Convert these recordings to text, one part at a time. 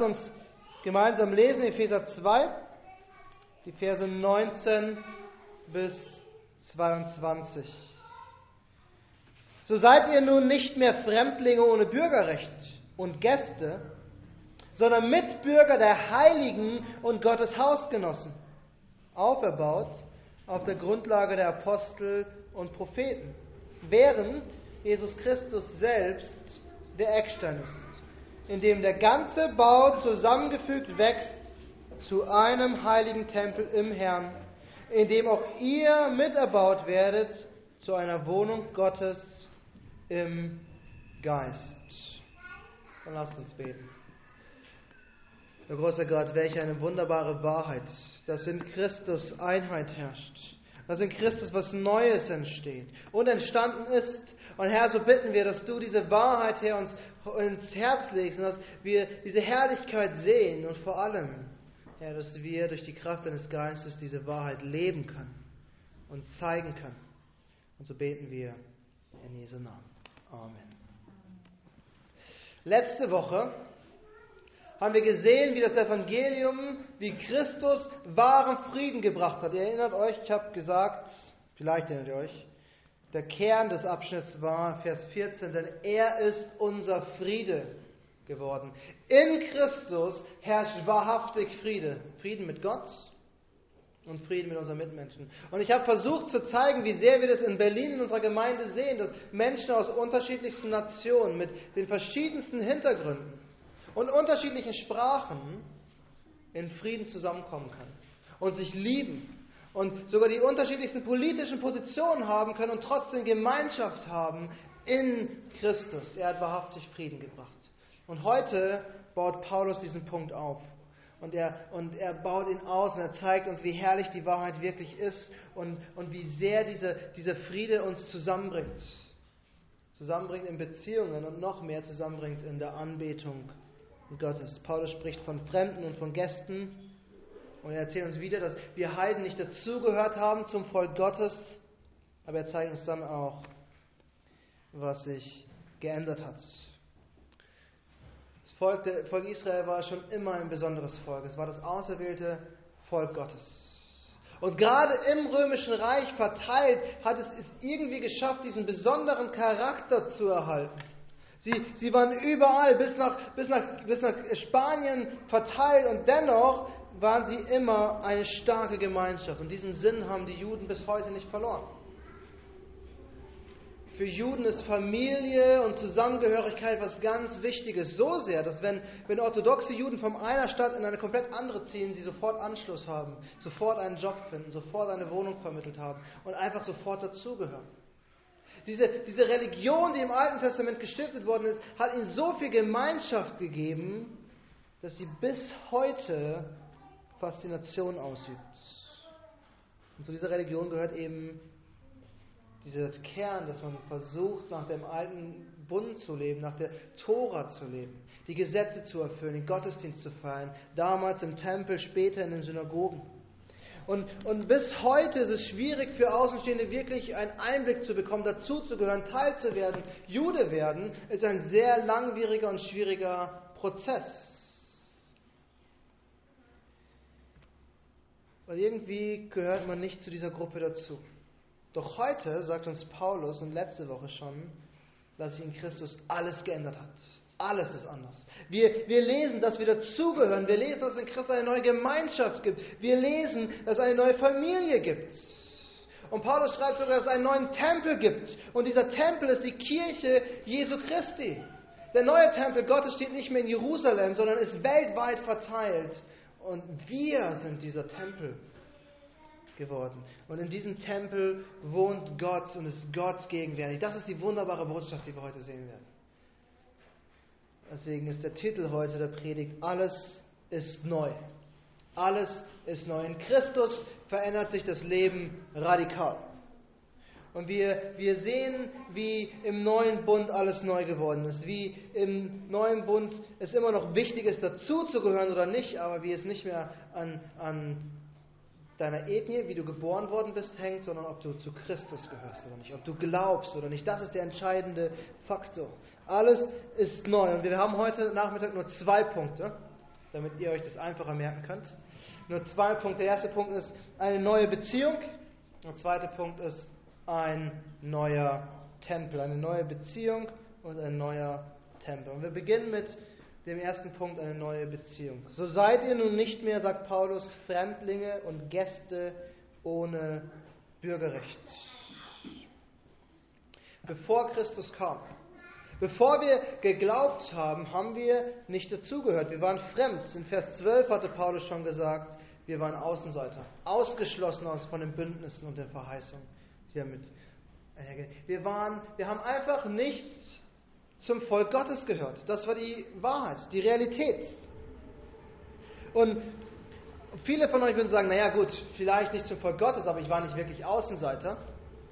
uns gemeinsam lesen, Epheser 2, die Verse 19 bis 22. So seid ihr nun nicht mehr Fremdlinge ohne Bürgerrecht und Gäste, sondern Mitbürger der Heiligen und Gottes Hausgenossen, auferbaut auf der Grundlage der Apostel und Propheten, während Jesus Christus selbst der Eckstein ist in dem der ganze Bau zusammengefügt wächst zu einem heiligen Tempel im Herrn, in dem auch ihr miterbaut werdet zu einer Wohnung Gottes im Geist. Dann lasst uns beten. O großer Gott, welche eine wunderbare Wahrheit, dass in Christus Einheit herrscht, dass in Christus was Neues entsteht und entstanden ist. Und Herr, so bitten wir, dass du diese Wahrheit, Herr, uns ins Herz legst und dass wir diese Herrlichkeit sehen und vor allem, Herr, dass wir durch die Kraft deines Geistes diese Wahrheit leben können und zeigen können. Und so beten wir in Jesu Namen. Amen. Letzte Woche haben wir gesehen, wie das Evangelium, wie Christus wahren Frieden gebracht hat. Ihr erinnert euch, ich habe gesagt, vielleicht erinnert ihr euch, der Kern des Abschnitts war Vers 14, denn er ist unser Friede geworden. In Christus herrscht wahrhaftig Friede. Frieden mit Gott und Frieden mit unseren Mitmenschen. Und ich habe versucht zu zeigen, wie sehr wir das in Berlin in unserer Gemeinde sehen, dass Menschen aus unterschiedlichsten Nationen mit den verschiedensten Hintergründen und unterschiedlichen Sprachen in Frieden zusammenkommen können und sich lieben und sogar die unterschiedlichsten politischen Positionen haben können und trotzdem Gemeinschaft haben in Christus. Er hat wahrhaftig Frieden gebracht. Und heute baut Paulus diesen Punkt auf. Und er, und er baut ihn aus und er zeigt uns, wie herrlich die Wahrheit wirklich ist und, und wie sehr diese, dieser Friede uns zusammenbringt. Zusammenbringt in Beziehungen und noch mehr zusammenbringt in der Anbetung Gottes. Paulus spricht von Fremden und von Gästen und er erzählt uns wieder, dass wir Heiden nicht dazugehört haben zum Volk Gottes, aber er zeigt uns dann auch, was sich geändert hat. Das Volk, der, Volk Israel war schon immer ein besonderes Volk. Es war das auserwählte Volk Gottes. Und gerade im römischen Reich verteilt hat es es irgendwie geschafft, diesen besonderen Charakter zu erhalten. Sie, sie waren überall bis nach, bis, nach, bis nach Spanien verteilt und dennoch waren sie immer eine starke Gemeinschaft. Und diesen Sinn haben die Juden bis heute nicht verloren. Für Juden ist Familie und Zusammengehörigkeit was ganz Wichtiges. So sehr, dass wenn, wenn orthodoxe Juden von einer Stadt in eine komplett andere ziehen, sie sofort Anschluss haben, sofort einen Job finden, sofort eine Wohnung vermittelt haben und einfach sofort dazugehören. Diese, diese Religion, die im Alten Testament gestiftet worden ist, hat ihnen so viel Gemeinschaft gegeben, dass sie bis heute Faszination ausübt. Und zu dieser Religion gehört eben dieser Kern, dass man versucht, nach dem alten Bund zu leben, nach der Tora zu leben, die Gesetze zu erfüllen, den Gottesdienst zu feiern, damals im Tempel, später in den Synagogen. Und, und bis heute ist es schwierig für Außenstehende wirklich einen Einblick zu bekommen, dazuzugehören, Teil zu werden, Jude werden, ist ein sehr langwieriger und schwieriger Prozess. Weil irgendwie gehört man nicht zu dieser Gruppe dazu. Doch heute sagt uns Paulus und letzte Woche schon, dass sich in Christus alles geändert hat. Alles ist anders. Wir, wir lesen, dass wir dazugehören. Wir lesen, dass es in Christus eine neue Gemeinschaft gibt. Wir lesen, dass es eine neue Familie gibt. Und Paulus schreibt sogar, dass es einen neuen Tempel gibt. Und dieser Tempel ist die Kirche Jesu Christi. Der neue Tempel Gottes steht nicht mehr in Jerusalem, sondern ist weltweit verteilt. Und wir sind dieser Tempel geworden. Und in diesem Tempel wohnt Gott und ist Gott gegenwärtig. Das ist die wunderbare Botschaft, die wir heute sehen werden. Deswegen ist der Titel heute der Predigt, alles ist neu. Alles ist neu. In Christus verändert sich das Leben radikal. Und wir, wir sehen, wie im neuen Bund alles neu geworden ist, wie im neuen Bund es immer noch wichtig ist, dazuzugehören oder nicht, aber wie es nicht mehr an, an deiner Ethnie, wie du geboren worden bist, hängt, sondern ob du zu Christus gehörst oder nicht, ob du glaubst oder nicht. Das ist der entscheidende Faktor. Alles ist neu. Und wir haben heute Nachmittag nur zwei Punkte. damit ihr euch das einfacher merken könnt. Nur zwei Punkte. Der erste Punkt ist eine neue Beziehung. Der zweite Punkt ist ein neuer Tempel. Eine neue Beziehung und ein neuer Tempel. Und wir beginnen mit dem ersten Punkt, eine neue Beziehung. So seid ihr nun nicht mehr, sagt Paulus, Fremdlinge und Gäste ohne Bürgerrecht. Bevor Christus kam, bevor wir geglaubt haben, haben wir nicht dazugehört. Wir waren fremd. In Vers 12 hatte Paulus schon gesagt, wir waren Außenseiter, ausgeschlossen von den Bündnissen und den Verheißungen. Wir, waren, wir haben einfach nicht zum Volk Gottes gehört. Das war die Wahrheit, die Realität. Und viele von euch würden sagen, naja gut, vielleicht nicht zum Volk Gottes, aber ich war nicht wirklich Außenseiter.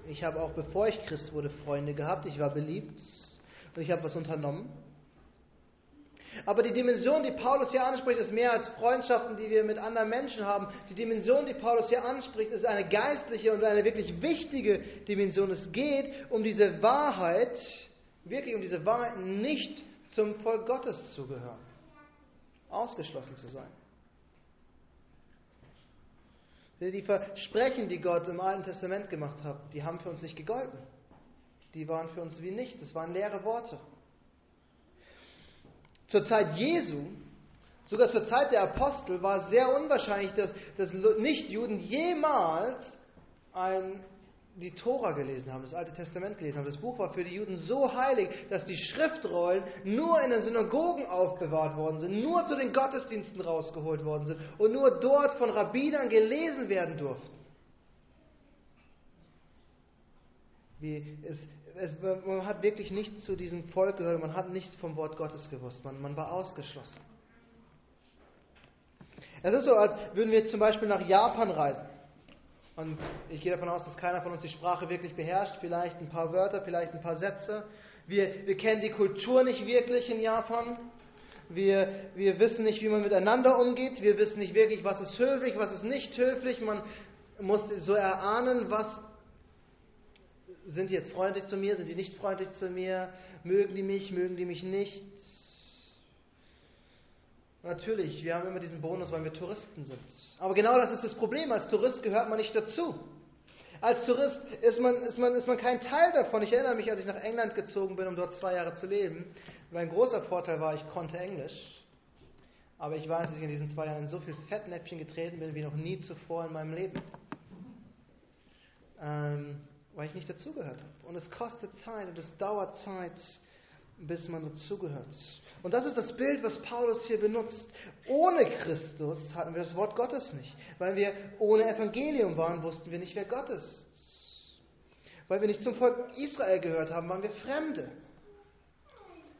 Ich habe auch bevor ich Christ wurde Freunde gehabt, ich war beliebt und ich habe was unternommen. Aber die Dimension, die Paulus hier anspricht, ist mehr als Freundschaften, die wir mit anderen Menschen haben. Die Dimension, die Paulus hier anspricht, ist eine geistliche und eine wirklich wichtige Dimension. Es geht um diese Wahrheit, wirklich um diese Wahrheit, nicht zum Volk Gottes zu gehören, ausgeschlossen zu sein. Die Versprechen, die Gott im Alten Testament gemacht hat, die haben für uns nicht gegolten. Die waren für uns wie nichts. Das waren leere Worte. Zur Zeit Jesu, sogar zur Zeit der Apostel, war es sehr unwahrscheinlich, dass, dass Nichtjuden jemals ein die Tora gelesen haben, das Alte Testament gelesen haben. Das Buch war für die Juden so heilig, dass die Schriftrollen nur in den Synagogen aufbewahrt worden sind, nur zu den Gottesdiensten rausgeholt worden sind und nur dort von Rabbinern gelesen werden durften. Wie es, es, man hat wirklich nichts zu diesem Volk gehört, man hat nichts vom Wort Gottes gewusst, man, man war ausgeschlossen. Es ist so, als würden wir zum Beispiel nach Japan reisen. Und ich gehe davon aus, dass keiner von uns die Sprache wirklich beherrscht. Vielleicht ein paar Wörter, vielleicht ein paar Sätze. Wir, wir kennen die Kultur nicht wirklich in Japan. Wir, wir wissen nicht, wie man miteinander umgeht. Wir wissen nicht wirklich, was ist höflich, was ist nicht höflich. Man muss so erahnen, was sind die jetzt freundlich zu mir, sind die nicht freundlich zu mir, mögen die mich, mögen die mich nicht. Natürlich, wir haben immer diesen Bonus, weil wir Touristen sind. Aber genau das ist das Problem. Als Tourist gehört man nicht dazu. Als Tourist ist man, ist, man, ist man kein Teil davon. Ich erinnere mich, als ich nach England gezogen bin, um dort zwei Jahre zu leben. Mein großer Vorteil war, ich konnte Englisch. Aber ich weiß, dass ich in diesen zwei Jahren in so viel Fettnäpfchen getreten bin wie noch nie zuvor in meinem Leben. Ähm, weil ich nicht dazugehört habe. Und es kostet Zeit und es dauert Zeit, bis man dazugehört. Und das ist das Bild, was Paulus hier benutzt. Ohne Christus hatten wir das Wort Gottes nicht. Weil wir ohne Evangelium waren, wussten wir nicht, wer Gott ist. Weil wir nicht zum Volk Israel gehört haben, waren wir Fremde.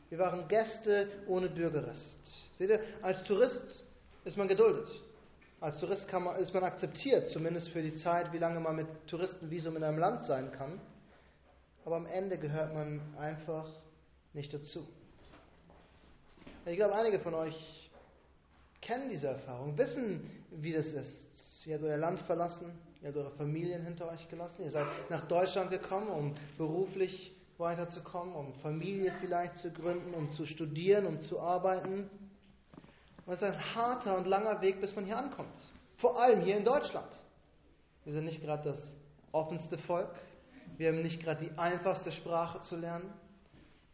Wir waren Gäste ohne Bürgerrecht. Seht ihr, als Tourist ist man geduldet. Als Tourist man, ist man akzeptiert, zumindest für die Zeit, wie lange man mit Touristenvisum in einem Land sein kann. Aber am Ende gehört man einfach nicht dazu. Ich glaube, einige von euch kennen diese Erfahrung, wissen, wie das ist. Ihr habt euer Land verlassen, ihr habt eure Familien hinter euch gelassen, ihr seid nach Deutschland gekommen, um beruflich weiterzukommen, um Familie vielleicht zu gründen, um zu studieren, um zu arbeiten. Und es ist ein harter und langer Weg, bis man hier ankommt. Vor allem hier in Deutschland. Wir sind nicht gerade das offenste Volk. Wir haben nicht gerade die einfachste Sprache zu lernen.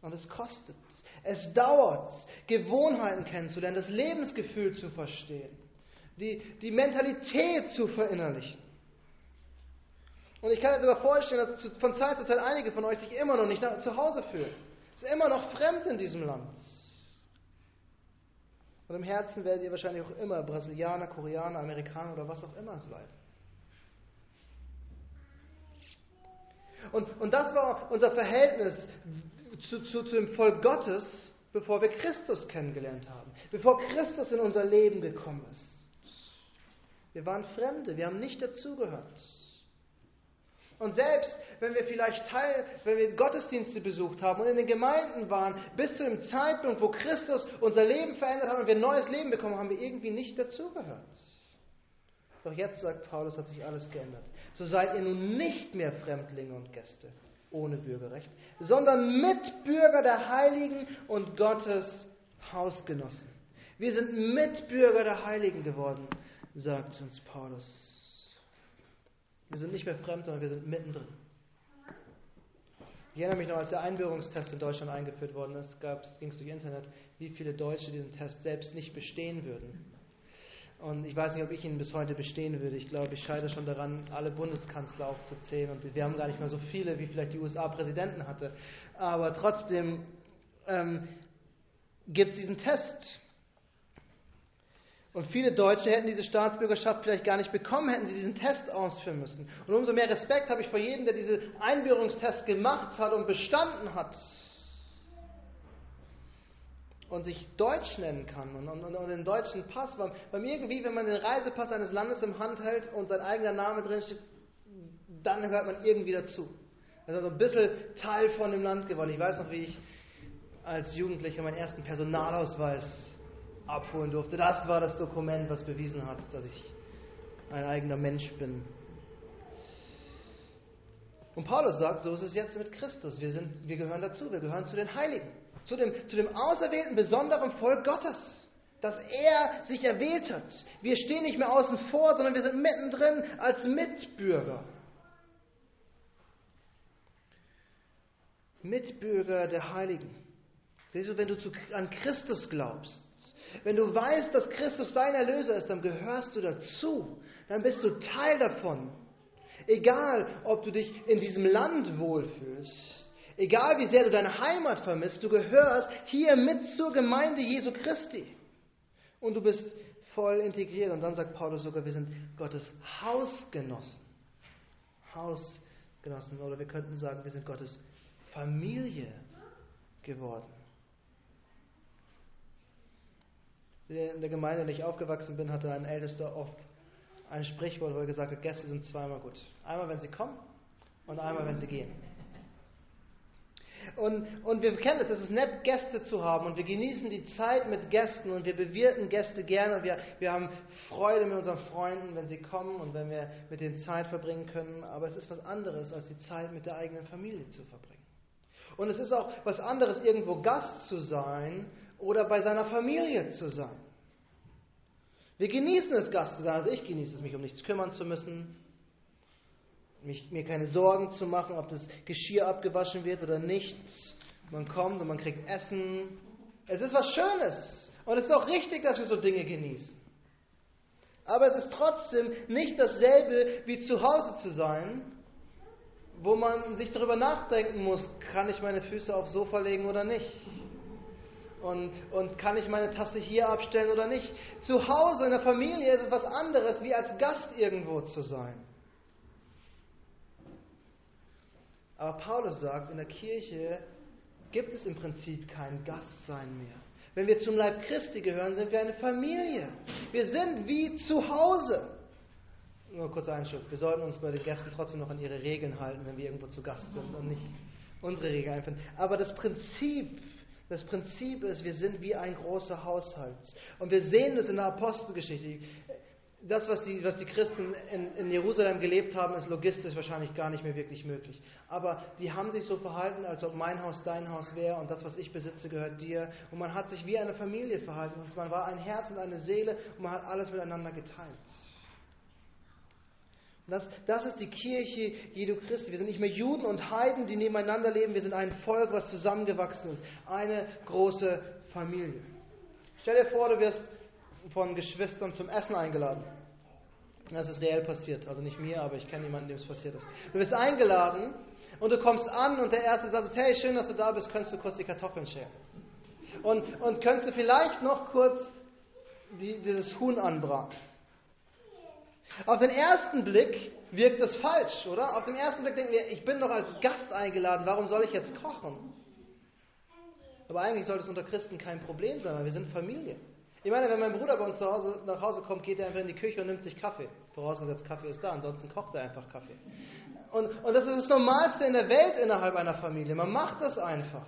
Und es kostet. Es dauert, Gewohnheiten kennenzulernen, das Lebensgefühl zu verstehen, die, die Mentalität zu verinnerlichen. Und ich kann mir sogar vorstellen, dass von Zeit zu Zeit einige von euch sich immer noch nicht zu Hause fühlen. Es ist immer noch fremd in diesem Land. Und im Herzen werdet ihr wahrscheinlich auch immer Brasilianer, Koreaner, Amerikaner oder was auch immer sein. Und, und das war unser Verhältnis zu, zu, zu dem Volk Gottes, bevor wir Christus kennengelernt haben, bevor Christus in unser Leben gekommen ist. Wir waren Fremde, wir haben nicht dazugehört. Und selbst wenn wir vielleicht Teil, wenn wir Gottesdienste besucht haben und in den Gemeinden waren, bis zu dem Zeitpunkt, wo Christus unser Leben verändert hat und wir ein neues Leben bekommen, haben wir irgendwie nicht dazugehört. Doch jetzt sagt Paulus, hat sich alles geändert. So seid ihr nun nicht mehr Fremdlinge und Gäste, ohne Bürgerrecht, sondern Mitbürger der Heiligen und Gottes Hausgenossen. Wir sind Mitbürger der Heiligen geworden, sagt uns Paulus. Wir sind nicht mehr fremd, sondern wir sind mittendrin. Ich erinnere mich noch, als der Einbürgerungstest in Deutschland eingeführt worden ist, ging es durch Internet, wie viele Deutsche diesen Test selbst nicht bestehen würden. Und ich weiß nicht, ob ich ihn bis heute bestehen würde. Ich glaube, ich scheide schon daran, alle Bundeskanzler aufzuzählen. Und wir haben gar nicht mehr so viele, wie vielleicht die USA-Präsidenten hatte. Aber trotzdem ähm, gibt es diesen Test. Und viele Deutsche hätten diese Staatsbürgerschaft vielleicht gar nicht bekommen, hätten sie diesen Test ausführen müssen. Und umso mehr Respekt habe ich vor jedem, der diesen Einbürgerungstest gemacht hat und bestanden hat. Und sich Deutsch nennen kann und, und, und den deutschen Pass. Weil, weil irgendwie, wenn man den Reisepass eines Landes im Hand hält und sein eigener Name drin steht, dann gehört man irgendwie dazu. Also so ein bisschen Teil von dem Land geworden. Ich weiß noch, wie ich als Jugendlicher meinen ersten Personalausweis abholen durfte. Das war das Dokument, was bewiesen hat, dass ich ein eigener Mensch bin. Und Paulus sagt, so ist es jetzt mit Christus. Wir, sind, wir gehören dazu, wir gehören zu den Heiligen, zu dem, zu dem auserwählten, besonderen Volk Gottes, das er sich erwählt hat. Wir stehen nicht mehr außen vor, sondern wir sind mittendrin als Mitbürger. Mitbürger der Heiligen. Siehst du, wenn du zu, an Christus glaubst, wenn du weißt, dass Christus dein Erlöser ist, dann gehörst du dazu. Dann bist du Teil davon. Egal, ob du dich in diesem Land wohlfühlst, egal wie sehr du deine Heimat vermisst, du gehörst hier mit zur Gemeinde Jesu Christi. Und du bist voll integriert. Und dann sagt Paulus sogar, wir sind Gottes Hausgenossen. Hausgenossen. Oder wir könnten sagen, wir sind Gottes Familie geworden. In der Gemeinde, in der ich aufgewachsen bin, hatte ein Ältester oft ein Sprichwort, wo er gesagt hat, Gäste sind zweimal gut. Einmal, wenn sie kommen und einmal, wenn sie gehen. Und, und wir kennen es, es ist nett, Gäste zu haben und wir genießen die Zeit mit Gästen und wir bewirten Gäste gerne und wir, wir haben Freude mit unseren Freunden, wenn sie kommen und wenn wir mit denen Zeit verbringen können. Aber es ist was anderes, als die Zeit mit der eigenen Familie zu verbringen. Und es ist auch was anderes, irgendwo Gast zu sein oder bei seiner Familie zu sein. Wir genießen es, Gast zu sein. Also ich genieße es, mich um nichts kümmern zu müssen, mich, mir keine Sorgen zu machen, ob das Geschirr abgewaschen wird oder nicht. Man kommt und man kriegt Essen. Es ist was Schönes. Und es ist auch richtig, dass wir so Dinge genießen. Aber es ist trotzdem nicht dasselbe wie zu Hause zu sein, wo man sich darüber nachdenken muss, kann ich meine Füße aufs Sofa legen oder nicht? Und, und kann ich meine Tasse hier abstellen oder nicht? Zu Hause in der Familie ist es was anderes, wie als Gast irgendwo zu sein. Aber Paulus sagt, in der Kirche gibt es im Prinzip kein Gastsein mehr. Wenn wir zum Leib Christi gehören, sind wir eine Familie. Wir sind wie zu Hause. Nur kurz Einschub. Wir sollten uns bei den Gästen trotzdem noch an ihre Regeln halten, wenn wir irgendwo zu Gast sind und nicht unsere Regeln einfinden. Aber das Prinzip das Prinzip ist, wir sind wie ein großer Haushalt. Und wir sehen das in der Apostelgeschichte. Das, was die, was die Christen in, in, Jerusalem gelebt haben, ist logistisch wahrscheinlich gar nicht mehr wirklich möglich. Aber die haben sich so verhalten, als ob mein Haus dein Haus wäre und das, was ich besitze, gehört dir. Und man hat sich wie eine Familie verhalten. Und man war ein Herz und eine Seele und man hat alles miteinander geteilt. Das, das ist die Kirche Jesu Christi. Wir sind nicht mehr Juden und Heiden, die nebeneinander leben. Wir sind ein Volk, was zusammengewachsen ist. Eine große Familie. Stell dir vor, du wirst von Geschwistern zum Essen eingeladen. Das ist reell passiert. Also nicht mir, aber ich kenne jemanden, dem es passiert ist. Du wirst eingeladen und du kommst an und der Erste sagt, hey, schön, dass du da bist, könntest du kurz die Kartoffeln scheren. Und, und könntest du vielleicht noch kurz die, dieses Huhn anbraten. Auf den ersten Blick wirkt das falsch, oder? Auf den ersten Blick denken wir, ich bin doch als Gast eingeladen, warum soll ich jetzt kochen? Aber eigentlich sollte es unter Christen kein Problem sein, weil wir sind Familie. Ich meine, wenn mein Bruder bei uns Hause, nach Hause kommt, geht er einfach in die Küche und nimmt sich Kaffee. Vorausgesetzt, Kaffee ist da, ansonsten kocht er einfach Kaffee. Und, und das ist das Normalste in der Welt innerhalb einer Familie. Man macht das einfach.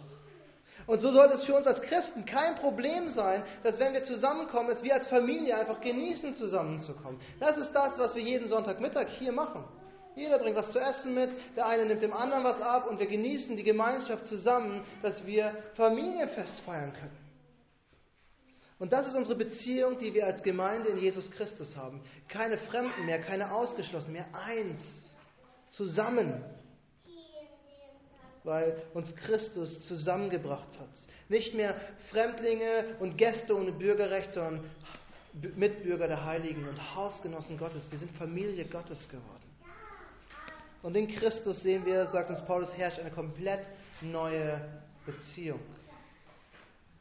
Und so sollte es für uns als Christen kein Problem sein, dass wenn wir zusammenkommen, es wir als Familie einfach genießen, zusammenzukommen. Das ist das, was wir jeden Sonntagmittag hier machen. Jeder bringt was zu essen mit, der eine nimmt dem anderen was ab und wir genießen die Gemeinschaft zusammen, dass wir Familienfest feiern können. Und das ist unsere Beziehung, die wir als Gemeinde in Jesus Christus haben. Keine Fremden mehr, keine Ausgeschlossenen mehr, eins, zusammen, weil uns Christus zusammengebracht hat. Nicht mehr Fremdlinge und Gäste ohne Bürgerrecht, sondern Mitbürger der Heiligen und Hausgenossen Gottes. Wir sind Familie Gottes geworden. Und in Christus sehen wir, sagt uns Paulus, herrscht eine komplett neue Beziehung.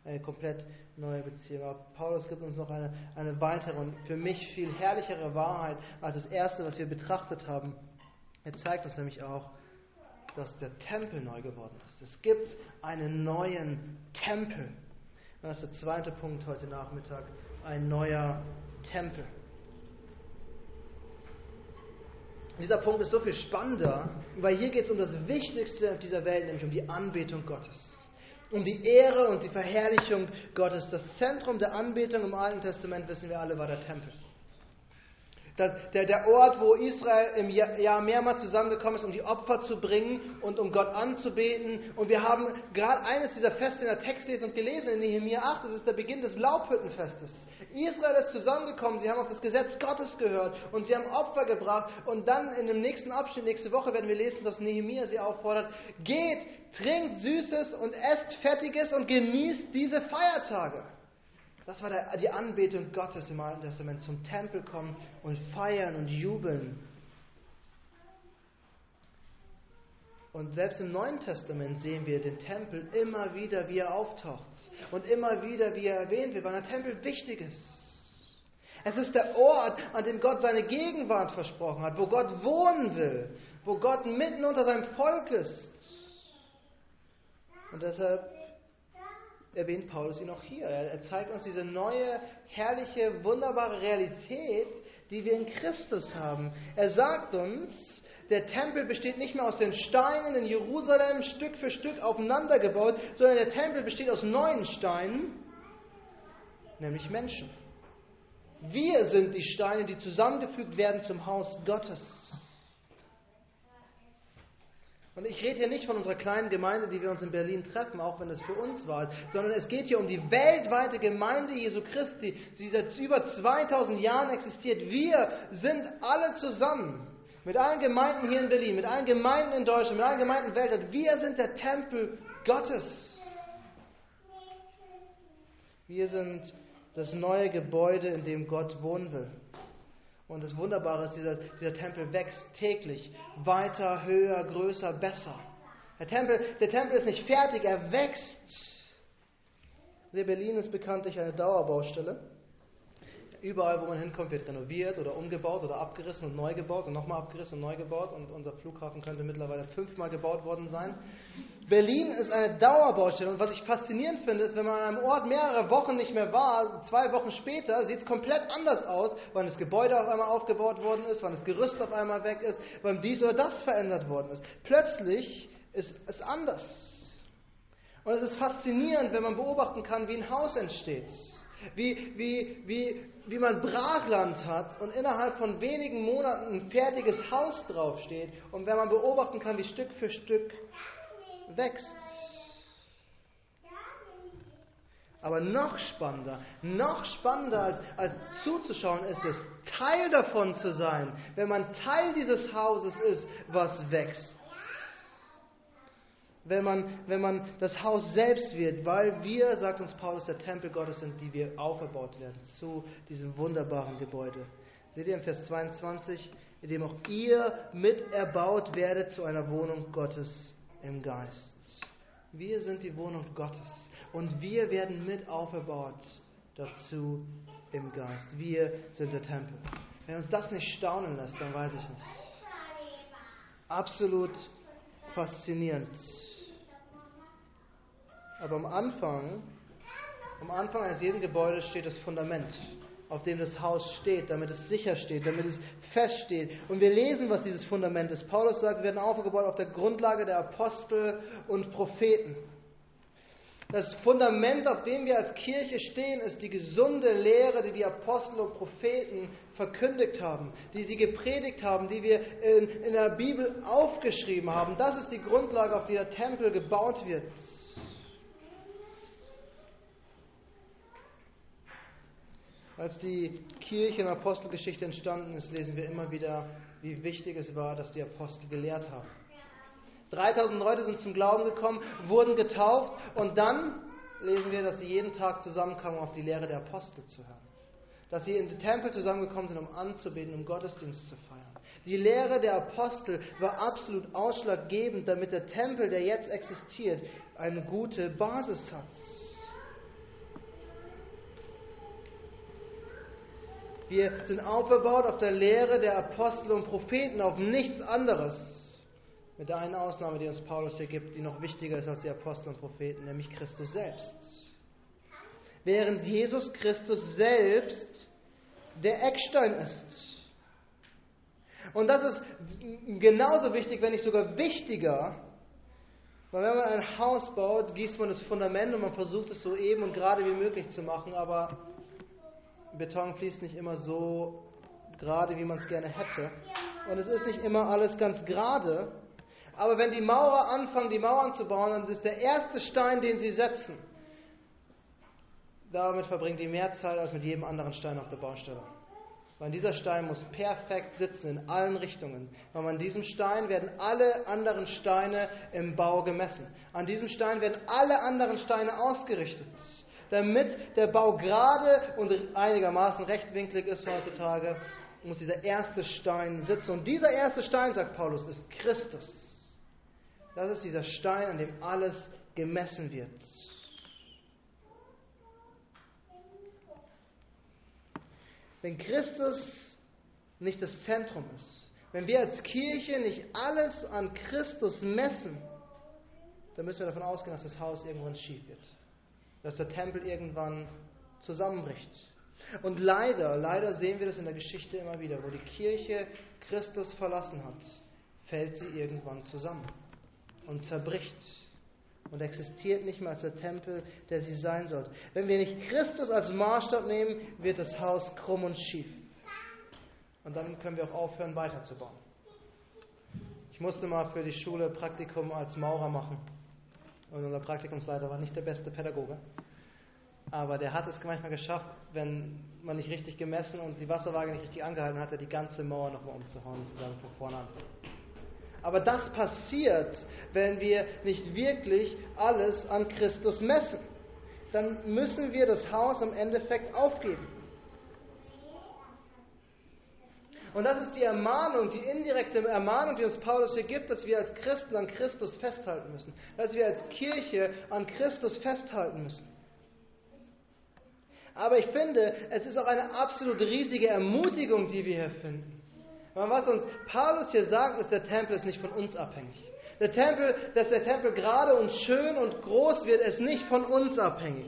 Eine komplett neue Beziehung. Aber Paulus gibt uns noch eine, eine weitere und für mich viel herrlichere Wahrheit als das erste, was wir betrachtet haben. Er zeigt uns nämlich auch, dass der Tempel neu geworden ist. Es gibt einen neuen Tempel. Das ist der zweite Punkt heute Nachmittag ein neuer Tempel. Dieser Punkt ist so viel spannender, weil hier geht es um das Wichtigste auf dieser Welt, nämlich um die Anbetung Gottes. Um die Ehre und die Verherrlichung Gottes. Das Zentrum der Anbetung im Alten Testament, wissen wir alle, war der Tempel. Das, der, der Ort, wo Israel im Jahr mehrmals zusammengekommen ist, um die Opfer zu bringen und um Gott anzubeten. Und wir haben gerade eines dieser Feste in der Textlesung gelesen, in Nehemiah 8, das ist der Beginn des Laubhüttenfestes. Israel ist zusammengekommen, sie haben auf das Gesetz Gottes gehört und sie haben Opfer gebracht. Und dann in dem nächsten Abschnitt, nächste Woche, werden wir lesen, dass Nehemiah sie auffordert, geht, trinkt Süßes und esst Fettiges und genießt diese Feiertage. Das war die Anbetung Gottes im Alten Testament, zum Tempel kommen und feiern und jubeln. Und selbst im Neuen Testament sehen wir den Tempel immer wieder, wie er auftaucht. Und immer wieder, wie er erwähnt wird, weil der Tempel wichtig ist. Es ist der Ort, an dem Gott seine Gegenwart versprochen hat, wo Gott wohnen will, wo Gott mitten unter seinem Volk ist. Und deshalb erwähnt Paulus ihn auch hier. Er zeigt uns diese neue, herrliche, wunderbare Realität, die wir in Christus haben. Er sagt uns, der Tempel besteht nicht mehr aus den Steinen in Jerusalem Stück für Stück aufeinander gebaut, sondern der Tempel besteht aus neuen Steinen, nämlich Menschen. Wir sind die Steine, die zusammengefügt werden zum Haus Gottes. Und ich rede hier nicht von unserer kleinen Gemeinde, die wir uns in Berlin treffen, auch wenn es für uns war, sondern es geht hier um die weltweite Gemeinde Jesu Christi, die seit über 2000 Jahren existiert. Wir sind alle zusammen, mit allen Gemeinden hier in Berlin, mit allen Gemeinden in Deutschland, mit allen Gemeinden weltweit. Wir sind der Tempel Gottes. Wir sind das neue Gebäude, in dem Gott wohnen will. Und das Wunderbare ist, dieser, dieser Tempel wächst täglich weiter, höher, größer, besser. Der Tempel, der Tempel ist nicht fertig, er wächst. Berlin ist bekanntlich eine Dauerbaustelle. Überall, wo man hinkommt, wird renoviert oder umgebaut oder abgerissen und neu gebaut und nochmal abgerissen und neu gebaut. Und unser Flughafen könnte mittlerweile fünfmal gebaut worden sein. Berlin ist eine Dauerbaustelle. Und was ich faszinierend finde, ist, wenn man an einem Ort mehrere Wochen nicht mehr war, zwei Wochen später, sieht es komplett anders aus, weil das Gebäude auf einmal aufgebaut worden ist, weil das Gerüst auf einmal weg ist, weil dies oder das verändert worden ist. Plötzlich ist es anders. Und es ist faszinierend, wenn man beobachten kann, wie ein Haus entsteht wie, wie, wie, wie man Brachland hat und innerhalb von wenigen Monaten ein fertiges Haus draufsteht und wenn man beobachten kann, wie Stück für Stück wächst. Aber noch spannender, noch spannender als, als zuzuschauen ist es, Teil davon zu sein, wenn man Teil dieses Hauses ist, was wächst wenn man, wenn man das Haus selbst wird, weil wir, sagt uns Paulus, der Tempel Gottes sind, die wir auferbaut werden zu diesem wunderbaren Gebäude. Seht ihr im Vers 22, in dem auch ihr miterbaut werdet zu einer Wohnung Gottes im Geist. Wir sind die Wohnung Gottes und wir werden mit auferbaut dazu im Geist. Wir sind der Tempel. Wenn uns das nicht staunen lässt, dann weiß ich nicht. Absolut faszinierend. Aber am Anfang, am Anfang eines jeden Gebäudes steht das Fundament, auf dem das Haus steht, damit es sicher steht, damit es feststeht. Und wir lesen, was dieses Fundament ist. Paulus sagt, wir werden aufgebaut auf der Grundlage der Apostel und Propheten. Das Fundament, auf dem wir als Kirche stehen, ist die gesunde Lehre, die die Apostel und Propheten verkündigt haben, die sie gepredigt haben, die wir in, in der Bibel aufgeschrieben haben. Das ist die Grundlage, auf die der Tempel gebaut wird. Als die Kirche in Apostelgeschichte entstanden ist, lesen wir immer wieder, wie wichtig es war, dass die Apostel gelehrt haben. 3000 Leute sind zum Glauben gekommen, wurden getauft und dann lesen wir, dass sie jeden Tag zusammenkamen, um auf die Lehre der Apostel zu hören. Dass sie in den Tempel zusammengekommen sind, um anzubeten, um Gottesdienst zu feiern. Die Lehre der Apostel war absolut ausschlaggebend, damit der Tempel, der jetzt existiert, eine gute Basis hat. Wir sind aufgebaut auf der Lehre der Apostel und Propheten, auf nichts anderes. Mit der einen Ausnahme, die uns Paulus hier gibt, die noch wichtiger ist als die Apostel und Propheten, nämlich Christus selbst. Während Jesus Christus selbst der Eckstein ist. Und das ist genauso wichtig, wenn nicht sogar wichtiger, weil wenn man ein Haus baut, gießt man das Fundament und man versucht es so eben und gerade wie möglich zu machen, aber Beton fließt nicht immer so gerade, wie man es gerne hätte. Und es ist nicht immer alles ganz gerade. Aber wenn die Maurer anfangen, die Mauern zu bauen, dann ist der erste Stein, den sie setzen. Damit verbringt die mehr Zeit als mit jedem anderen Stein auf der Baustelle. Weil dieser Stein muss perfekt sitzen in allen Richtungen. Weil an diesem Stein werden alle anderen Steine im Bau gemessen. An diesem Stein werden alle anderen Steine ausgerichtet damit der Bau gerade und einigermaßen rechtwinklig ist heutzutage, muss dieser erste Stein sitzen. Und dieser erste Stein, sagt Paulus, ist Christus. Das ist dieser Stein, an dem alles gemessen wird. Wenn Christus nicht das Zentrum ist, wenn wir als Kirche nicht alles an Christus messen, dann müssen wir davon ausgehen, dass das Haus irgendwann schief wird dass der Tempel irgendwann zusammenbricht. Und leider, leider sehen wir das in der Geschichte immer wieder, wo die Kirche Christus verlassen hat, fällt sie irgendwann zusammen und zerbricht und existiert nicht mehr als der Tempel, der sie sein sollte. Wenn wir nicht Christus als Maßstab nehmen, wird das Haus krumm und schief. Und dann können wir auch aufhören, weiterzubauen. Ich musste mal für die Schule Praktikum als Maurer machen. Und unser Praktikumsleiter war nicht der beste Pädagoge. Aber der hat es manchmal geschafft, wenn man nicht richtig gemessen und die Wasserwaage nicht richtig angehalten hatte, die ganze Mauer nochmal umzuhauen und zu sagen, von vorne an. Aber das passiert, wenn wir nicht wirklich alles an Christus messen. Dann müssen wir das Haus im Endeffekt aufgeben. Und das ist die Ermahnung, die indirekte Ermahnung, die uns Paulus hier gibt, dass wir als Christen an Christus festhalten müssen. Dass wir als Kirche an Christus festhalten müssen. Aber ich finde, es ist auch eine absolut riesige Ermutigung, die wir hier finden. Weil was uns Paulus hier sagt, ist, der Tempel ist nicht von uns abhängig. Der Tempel, dass der Tempel gerade und schön und groß wird, ist nicht von uns abhängig.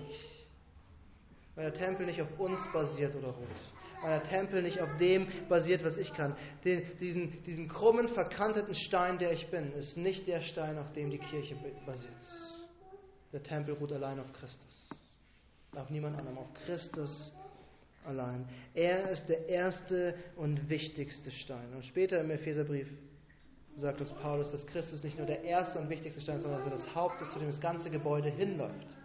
Weil der Tempel nicht auf uns basiert oder ruht weil der Tempel nicht auf dem basiert, was ich kann. Den, diesen, diesen krummen, verkanteten Stein, der ich bin, ist nicht der Stein, auf dem die Kirche basiert. Der Tempel ruht allein auf Christus. Auf niemand anderem, auf Christus allein. Er ist der erste und wichtigste Stein. Und später im Epheserbrief sagt uns Paulus, dass Christus nicht nur der erste und wichtigste Stein ist, sondern dass er das Haupt ist, zu dem das ganze Gebäude hinläuft.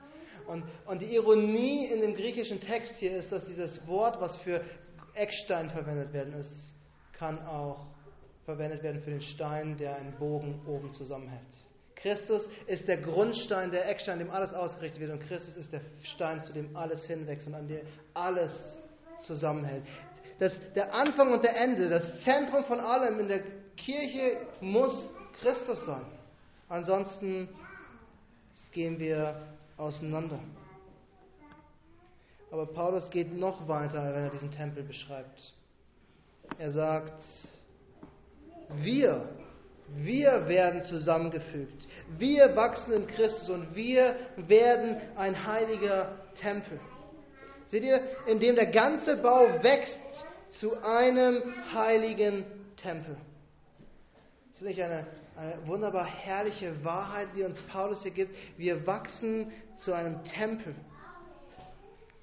Und, und die Ironie in dem griechischen Text hier ist, dass dieses Wort, was für Eckstein verwendet werden, es kann auch verwendet werden für den Stein, der einen Bogen oben zusammenhält. Christus ist der Grundstein, der Eckstein, dem alles ausgerichtet wird. Und Christus ist der Stein, zu dem alles hinwächst und an dem alles zusammenhält. Das, der Anfang und der Ende, das Zentrum von allem in der Kirche muss Christus sein. Ansonsten gehen wir auseinander. Aber Paulus geht noch weiter, wenn er diesen Tempel beschreibt. Er sagt, wir, wir werden zusammengefügt. Wir wachsen in Christus und wir werden ein heiliger Tempel. Seht ihr, in dem der ganze Bau wächst zu einem heiligen Tempel. Das ist nicht eine wunderbar herrliche Wahrheit, die uns Paulus hier gibt. Wir wachsen zu einem Tempel.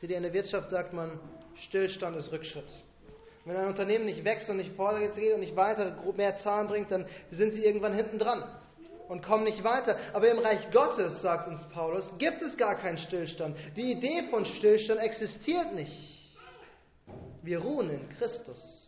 Seht ihr, in der Wirtschaft sagt man, Stillstand ist Rückschritt. Wenn ein Unternehmen nicht wächst und nicht vorwärts geht und nicht weiter mehr Zahlen bringt, dann sind sie irgendwann hinten dran und kommen nicht weiter. Aber im Reich Gottes, sagt uns Paulus, gibt es gar keinen Stillstand. Die Idee von Stillstand existiert nicht. Wir ruhen in Christus.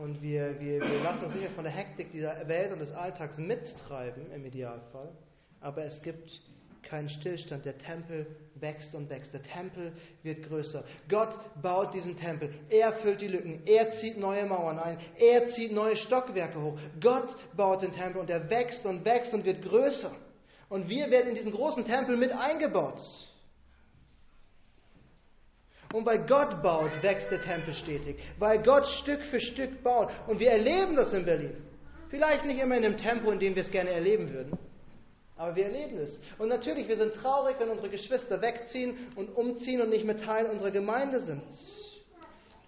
Und wir, wir, wir lassen uns nicht mehr von der Hektik dieser Welt und des Alltags mittreiben, im Idealfall. Aber es gibt keinen Stillstand. Der Tempel wächst und wächst. Der Tempel wird größer. Gott baut diesen Tempel. Er füllt die Lücken. Er zieht neue Mauern ein. Er zieht neue Stockwerke hoch. Gott baut den Tempel und er wächst und wächst und wird größer. Und wir werden in diesen großen Tempel mit eingebaut. Und weil Gott baut, wächst der Tempel stetig. Weil Gott Stück für Stück baut. Und wir erleben das in Berlin. Vielleicht nicht immer in dem Tempo, in dem wir es gerne erleben würden. Aber wir erleben es. Und natürlich, wir sind traurig, wenn unsere Geschwister wegziehen und umziehen und nicht mehr Teil unserer Gemeinde sind.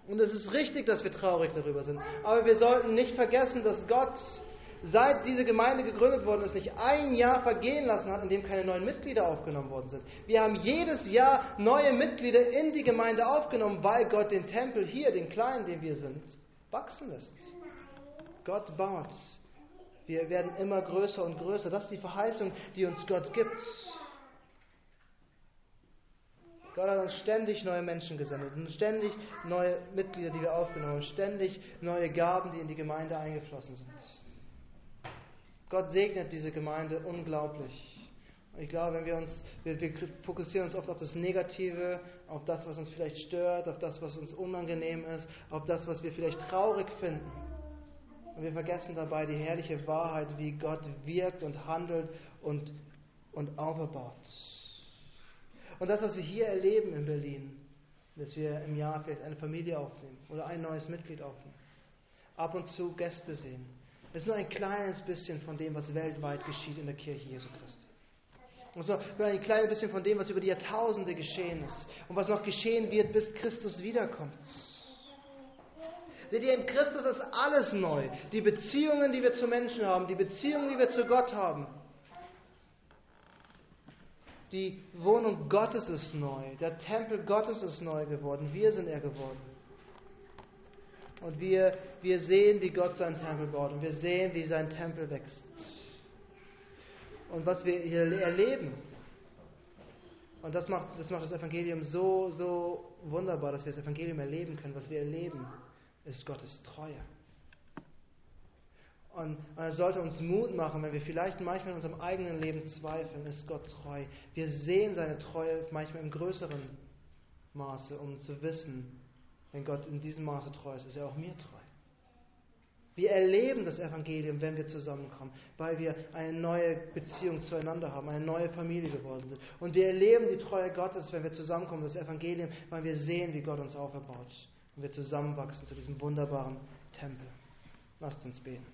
Und es ist richtig, dass wir traurig darüber sind. Aber wir sollten nicht vergessen, dass Gott, seit diese Gemeinde gegründet worden ist, nicht ein Jahr vergehen lassen hat, in dem keine neuen Mitglieder aufgenommen worden sind. Wir haben jedes Jahr neue Mitglieder in die Gemeinde aufgenommen, weil Gott den Tempel hier, den kleinen, den wir sind, wachsen lässt. Gott baut. Wir werden immer größer und größer. Das ist die Verheißung, die uns Gott gibt. Gott hat uns ständig neue Menschen gesendet ständig neue Mitglieder, die wir aufgenommen haben, ständig neue Gaben, die in die Gemeinde eingeflossen sind. Gott segnet diese Gemeinde unglaublich. Ich glaube, wenn wir uns, wir, wir, fokussieren uns oft auf das Negative, auf das, was uns vielleicht stört, auf das, was uns unangenehm ist, auf das, was wir vielleicht traurig finden. Und wir vergessen dabei die herrliche Wahrheit, wie Gott wirkt und handelt und, und aufbaut. Und das, was wir hier erleben in Berlin, dass wir im Jahr vielleicht eine Familie aufnehmen oder ein neues Mitglied aufnehmen, ab und zu Gäste sehen, ist nur ein kleines bisschen von dem, was weltweit geschieht in der Kirche Jesu Christi. Und so nur ein kleines bisschen von dem, was über die Jahrtausende geschehen ist und was noch geschehen wird, bis Christus wiederkommt. Seht ihr, in Christus ist alles neu. Die Beziehungen, die wir zu Menschen haben, die Beziehungen, die wir zu Gott haben. Die Wohnung Gottes ist neu. Der Tempel Gottes ist neu geworden. Wir sind er geworden. Und wir, wir sehen, wie Gott seinen Tempel baut. Und wir sehen, wie sein Tempel wächst. Und was wir hier erleben, und das macht, das macht das Evangelium so, so wunderbar, dass wir das Evangelium erleben können, was wir erleben ist Gottes Treue. Und es sollte uns Mut machen, wenn wir vielleicht manchmal in unserem eigenen Leben zweifeln, ist Gott treu. Wir sehen seine Treue manchmal im größeren Maße, um zu wissen, wenn Gott in diesem Maße treu ist, ist er auch mir treu. Wir erleben das Evangelium, wenn wir zusammenkommen, weil wir eine neue Beziehung zueinander haben, eine neue Familie geworden sind. Und wir erleben die Treue Gottes, wenn wir zusammenkommen, das Evangelium, weil wir sehen, wie Gott uns auferbaut und wir zusammenwachsen zu diesem wunderbaren Tempel. Lasst uns beten.